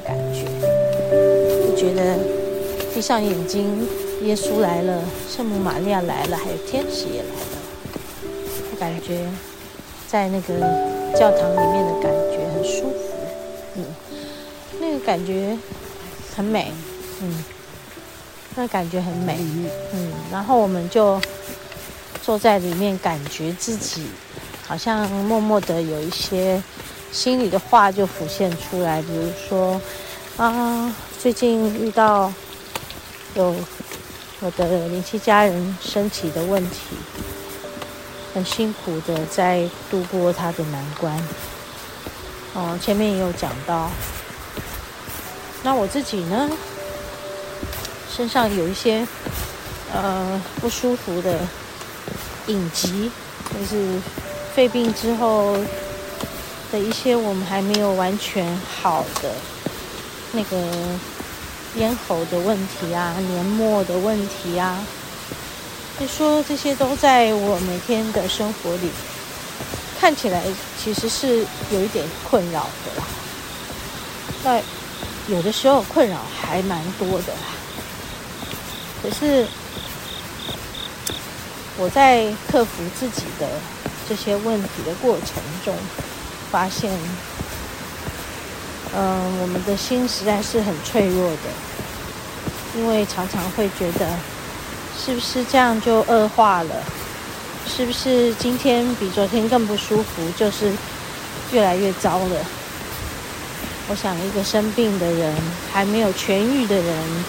感觉，就觉得闭上眼睛，耶稣来了，圣母玛利亚来了，还有天使也来了，我感觉在那个教堂里面的感觉很舒服，嗯，那个感觉很美，嗯，那感觉很美，嗯，然后我们就坐在里面，感觉自己。好像默默的有一些心里的话就浮现出来，比如说啊，最近遇到有我的灵气家人身体的问题，很辛苦的在度过他的难关。哦，前面也有讲到，那我自己呢，身上有一些呃不舒服的隐疾，就是。肺病之后的一些我们还没有完全好的那个咽喉的问题啊，黏膜的问题啊，所以说这些都在我每天的生活里看起来其实是有一点困扰的啦。那有的时候困扰还蛮多的，可是我在克服自己的。这些问题的过程中，发现，嗯、我们的心实在是很脆弱的，因为常常会觉得，是不是这样就恶化了？是不是今天比昨天更不舒服？就是越来越糟了。我想，一个生病的人，还没有痊愈的人，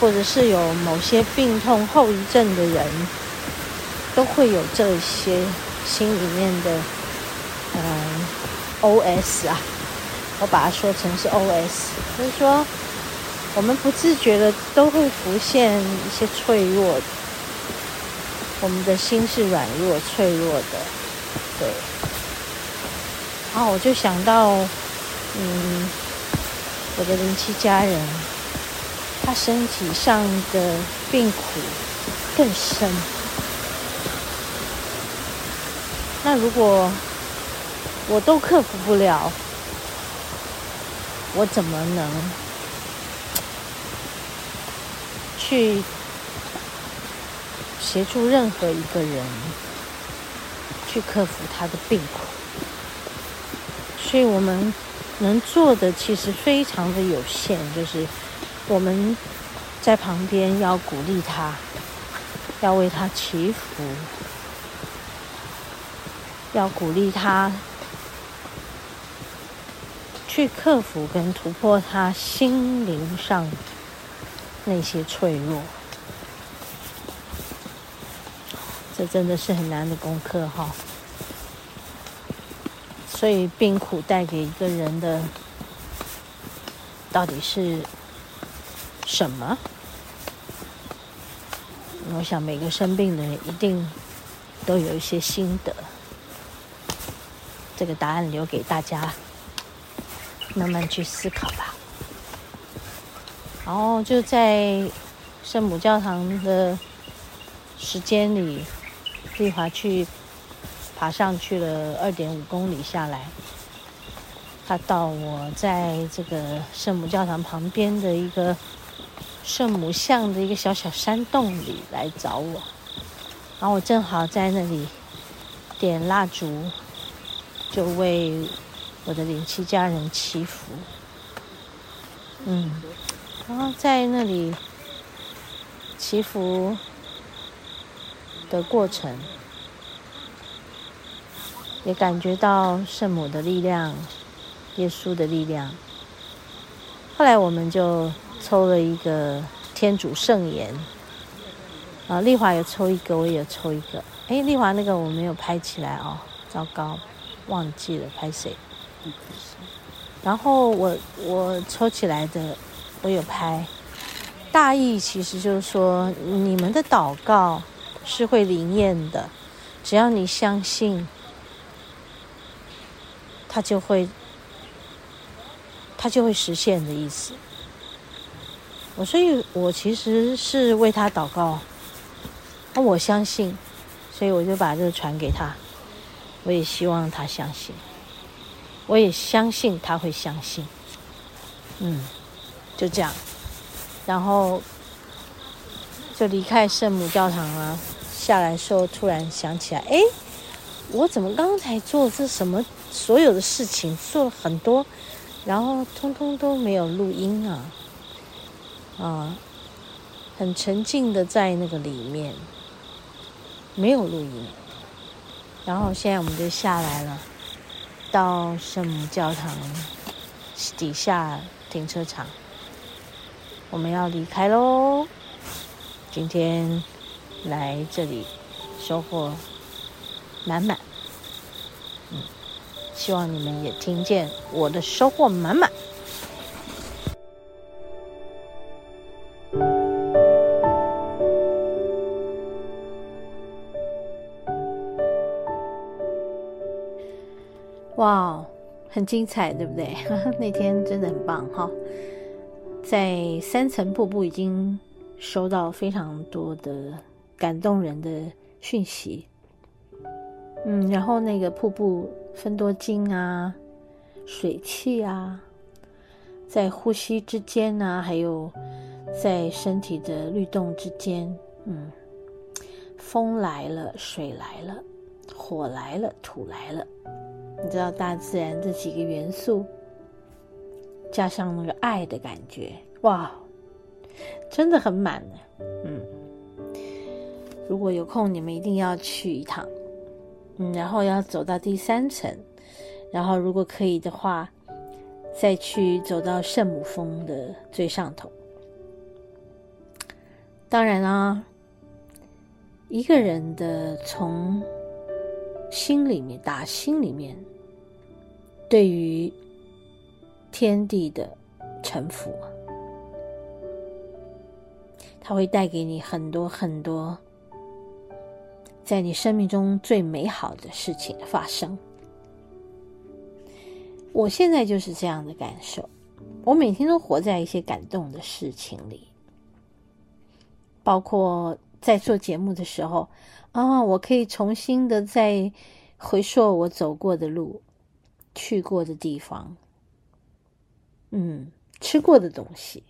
或者是有某些病痛后遗症的人，都会有这些。心里面的，嗯，OS 啊，我把它说成是 OS，就是说，我们不自觉的都会浮现一些脆弱，我们的心是软弱、脆弱的，对。然后我就想到，嗯，我的灵气家人，他身体上的病苦更深。那如果我都克服不了，我怎么能去协助任何一个人去克服他的病苦？所以我们能做的其实非常的有限，就是我们在旁边要鼓励他，要为他祈福。要鼓励他去克服跟突破他心灵上那些脆弱，这真的是很难的功课哈。所以病苦带给一个人的到底是什么？我想每个生病的人一定都有一些心得。这个答案留给大家慢慢去思考吧。然后就在圣母教堂的时间里，丽华去爬上去了二点五公里下来。他到我在这个圣母教堂旁边的一个圣母像的一个小小山洞里来找我，然后我正好在那里点蜡烛。就为我的灵气家人祈福，嗯，然后在那里祈福的过程，也感觉到圣母的力量、耶稣的力量。后来我们就抽了一个天主圣言，啊，丽华也抽一个，我也抽一个。哎，丽华那个我没有拍起来哦，糟糕。忘记了拍谁，然后我我抽起来的，我有拍。大意其实就是说，你们的祷告是会灵验的，只要你相信，它就会，它就会实现的意思。我所以，我其实是为他祷告，那我相信，所以我就把这个传给他。我也希望他相信，我也相信他会相信。嗯，就这样，然后就离开圣母教堂了。下来时候，突然想起来，哎，我怎么刚才做这什么所有的事情，做了很多，然后通通都没有录音啊？啊，很沉浸的在那个里面，没有录音。然后现在我们就下来了，到圣母教堂底下停车场，我们要离开喽。今天来这里收获满满，嗯，希望你们也听见我的收获满满。哇，很精彩，对不对？那天真的很棒哈，在三层瀑布已经收到非常多的感动人的讯息。嗯，然后那个瀑布分多金啊，水汽啊，在呼吸之间啊，还有在身体的律动之间，嗯，风来了，水来了，火来了，土来了。你知道大自然这几个元素，加上那个爱的感觉，哇，真的很满呢。嗯，如果有空，你们一定要去一趟。嗯，然后要走到第三层，然后如果可以的话，再去走到圣母峰的最上头。当然啦，一个人的从心里面打心里面。对于天地的臣服，它会带给你很多很多，在你生命中最美好的事情的发生。我现在就是这样的感受，我每天都活在一些感动的事情里，包括在做节目的时候，啊，我可以重新的再回溯我走过的路。去过的地方，嗯，吃过的东西，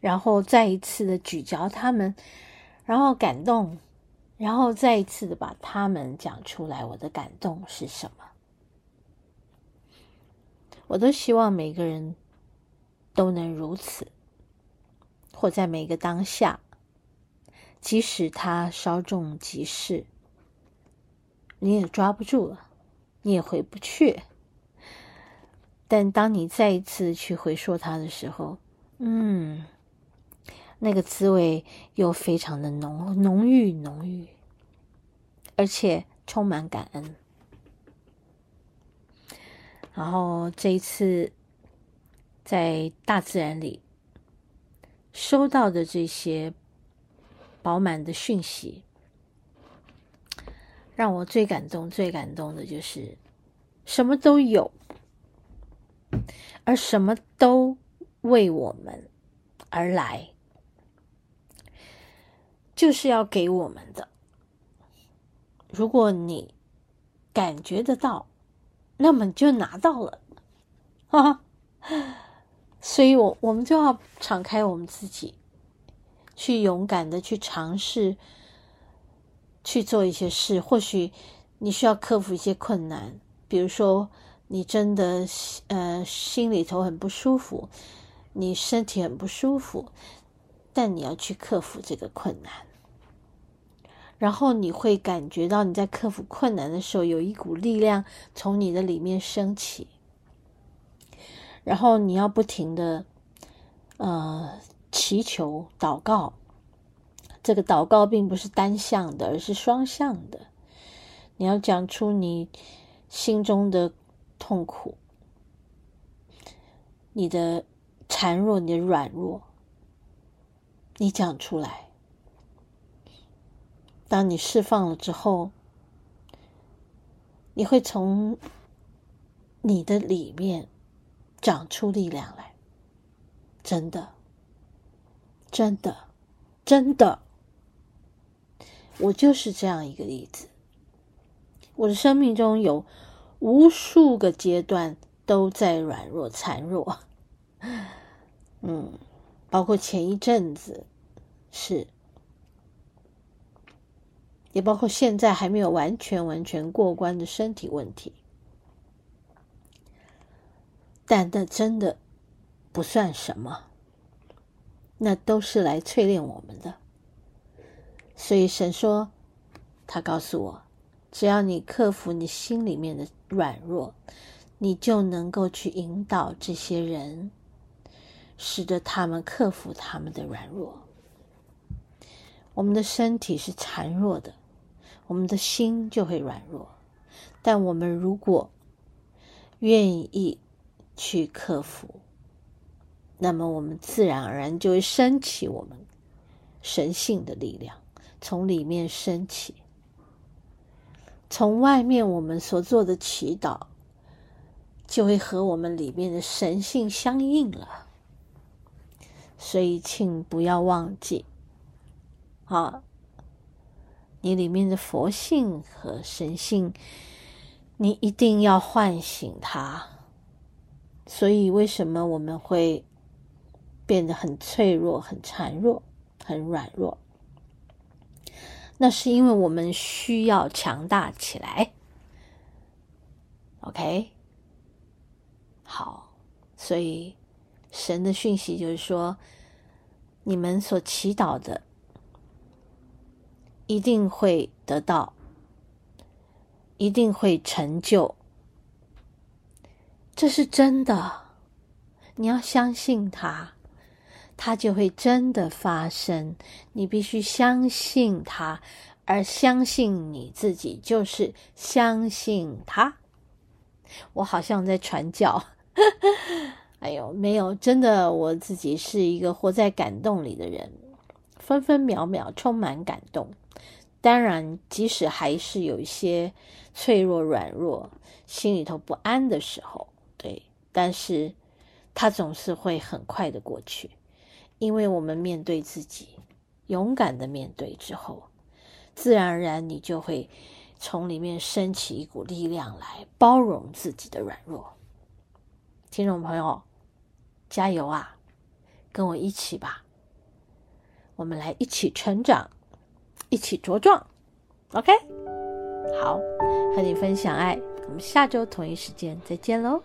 然后再一次的咀嚼他们，然后感动，然后再一次的把他们讲出来。我的感动是什么？我都希望每个人都能如此，或在每个当下，即使他稍纵即逝，你也抓不住了。你也回不去，但当你再一次去回溯它的时候，嗯，那个滋味又非常的浓浓郁浓郁，而且充满感恩。然后这一次在大自然里收到的这些饱满的讯息。让我最感动、最感动的就是，什么都有，而什么都为我们而来，就是要给我们的。如果你感觉得到，那么你就拿到了，哈哈。所以我我们就要敞开我们自己，去勇敢的去尝试。去做一些事，或许你需要克服一些困难，比如说你真的呃心里头很不舒服，你身体很不舒服，但你要去克服这个困难，然后你会感觉到你在克服困难的时候，有一股力量从你的里面升起，然后你要不停的呃祈求祷告。这个祷告并不是单向的，而是双向的。你要讲出你心中的痛苦、你的孱弱、你的软弱，你讲出来。当你释放了之后，你会从你的里面长出力量来。真的，真的，真的。我就是这样一个例子。我的生命中有无数个阶段都在软弱、孱弱。嗯，包括前一阵子是，也包括现在还没有完全完全过关的身体问题。但那真的不算什么，那都是来淬炼我们的。所以神说，他告诉我，只要你克服你心里面的软弱，你就能够去引导这些人，使得他们克服他们的软弱。我们的身体是孱弱的，我们的心就会软弱。但我们如果愿意，去克服，那么我们自然而然就会升起我们神性的力量，从里面升起。从外面我们所做的祈祷，就会和我们里面的神性相应了。所以，请不要忘记，啊，你里面的佛性和神性，你一定要唤醒它。所以，为什么我们会变得很脆弱、很孱弱、很软弱？那是因为我们需要强大起来。OK，好，所以神的讯息就是说，你们所祈祷的一定会得到，一定会成就。这是真的，你要相信他，它就会真的发生。你必须相信它，而相信你自己就是相信它。我好像在传教，哎呦，没有，真的，我自己是一个活在感动里的人，分分秒秒充满感动。当然，即使还是有一些脆弱、软弱，心里头不安的时候。对，但是它总是会很快的过去，因为我们面对自己，勇敢的面对之后，自然而然你就会从里面升起一股力量来包容自己的软弱。听众朋友，加油啊！跟我一起吧，我们来一起成长，一起茁壮。OK，好，和你分享爱，我们下周同一时间再见喽。